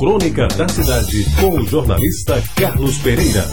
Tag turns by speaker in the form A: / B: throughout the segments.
A: Crônica da Cidade, com o jornalista Carlos Pereira.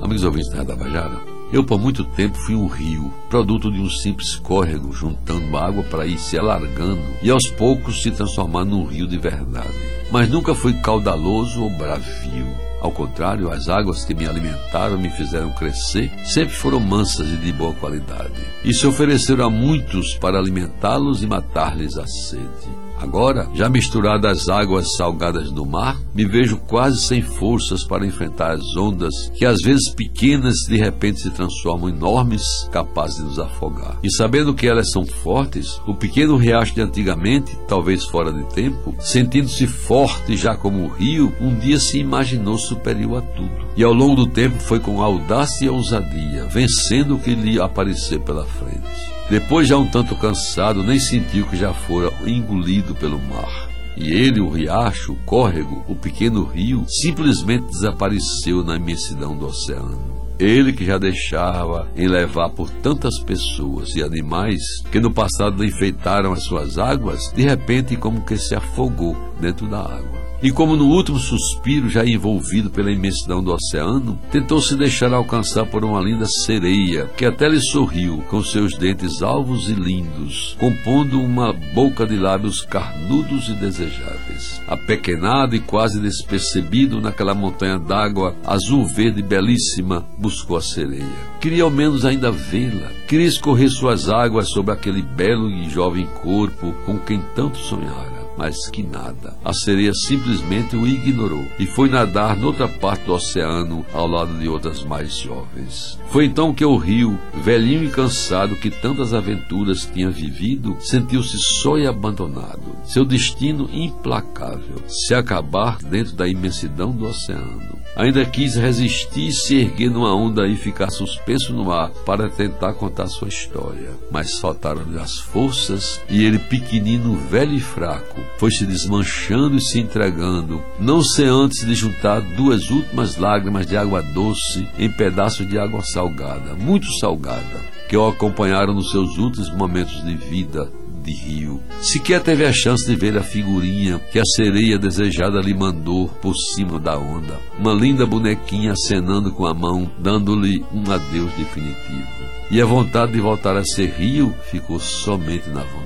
B: Amigos ouvintes da Bajara, eu por muito tempo fui um rio, produto de um simples córrego, juntando água para ir se alargando e aos poucos se transformar num rio de verdade. Mas nunca fui caudaloso ou bravio. Ao contrário, as águas que me alimentaram me fizeram crescer sempre foram mansas e de boa qualidade. E se ofereceram a muitos para alimentá-los e matar-lhes a sede. Agora, já misturado às águas salgadas do mar, me vejo quase sem forças para enfrentar as ondas que, às vezes pequenas, de repente se transformam enormes, capazes de nos afogar. E sabendo que elas são fortes, o pequeno riacho de antigamente, talvez fora de tempo, sentindo-se forte já como o rio, um dia se imaginou superior a tudo. E ao longo do tempo foi com audácia e ousadia, vencendo o que lhe aparecer pela frente. Depois, já um tanto cansado, nem sentiu que já fora engolido pelo mar. E ele, o riacho, o córrego, o pequeno rio, simplesmente desapareceu na imensidão do oceano. Ele que já deixava em levar por tantas pessoas e animais que no passado enfeitaram as suas águas, de repente como que se afogou dentro da água. E como no último suspiro, já envolvido pela imensidão do oceano, tentou se deixar alcançar por uma linda sereia, que até lhe sorriu com seus dentes alvos e lindos, compondo uma boca de lábios carnudos e desejáveis. Apequenado e quase despercebido naquela montanha d'água azul-verde belíssima, buscou a sereia. Queria ao menos ainda vê-la. Queria escorrer suas águas sobre aquele belo e jovem corpo com quem tanto sonhara mas que nada. A sereia simplesmente o ignorou e foi nadar noutra parte do oceano ao lado de outras mais jovens. Foi então que o rio, velhinho e cansado que tantas aventuras tinha vivido, sentiu-se só e abandonado. Seu destino implacável, se acabar dentro da imensidão do oceano. Ainda quis resistir, se erguer numa onda e ficar suspenso no ar para tentar contar sua história. Mas faltaram-lhe as forças e ele, pequenino, velho e fraco, foi se desmanchando e se entregando, não sem antes de juntar duas últimas lágrimas de água doce em pedaços de água salgada, muito salgada, que o acompanharam nos seus últimos momentos de vida de rio. Sequer teve a chance de ver a figurinha que a sereia desejada lhe mandou por cima da onda. Uma linda bonequinha acenando com a mão, dando-lhe um adeus definitivo. E a vontade de voltar a ser rio ficou somente na vontade.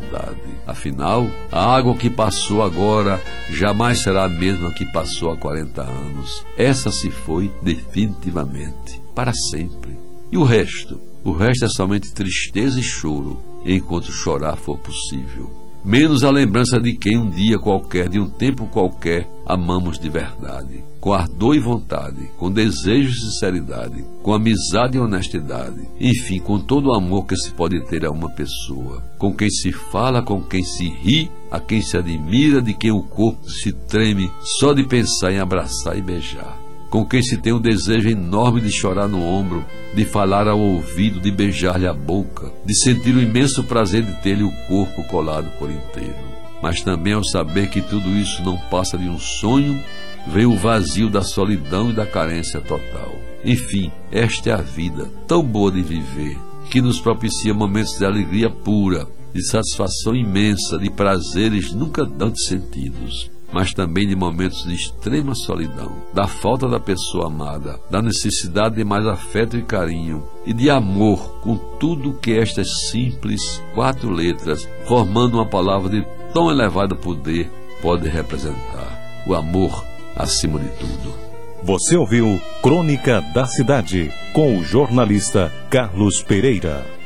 B: Afinal, a água que passou agora jamais será a mesma que passou há 40 anos. Essa se foi definitivamente, para sempre. E o resto? O resto é somente tristeza e choro, enquanto chorar for possível menos a lembrança de quem um dia qualquer, de um tempo qualquer, amamos de verdade, com ardor e vontade, com desejo e sinceridade, com amizade e honestidade, enfim, com todo o amor que se pode ter a uma pessoa, com quem se fala, com quem se ri, a quem se admira, de quem o corpo se treme só de pensar em abraçar e beijar com quem se tem um desejo enorme de chorar no ombro, de falar ao ouvido, de beijar-lhe a boca, de sentir o imenso prazer de ter-lhe o corpo colado por inteiro. Mas também ao saber que tudo isso não passa de um sonho, veio o vazio da solidão e da carência total. Enfim, esta é a vida, tão boa de viver, que nos propicia momentos de alegria pura, de satisfação imensa, de prazeres nunca antes sentidos mas também de momentos de extrema solidão, da falta da pessoa amada, da necessidade de mais afeto e carinho, e de amor com tudo que estas simples quatro letras, formando uma palavra de tão elevado poder, pode representar. O amor acima de tudo.
A: Você ouviu Crônica da Cidade, com o jornalista Carlos Pereira.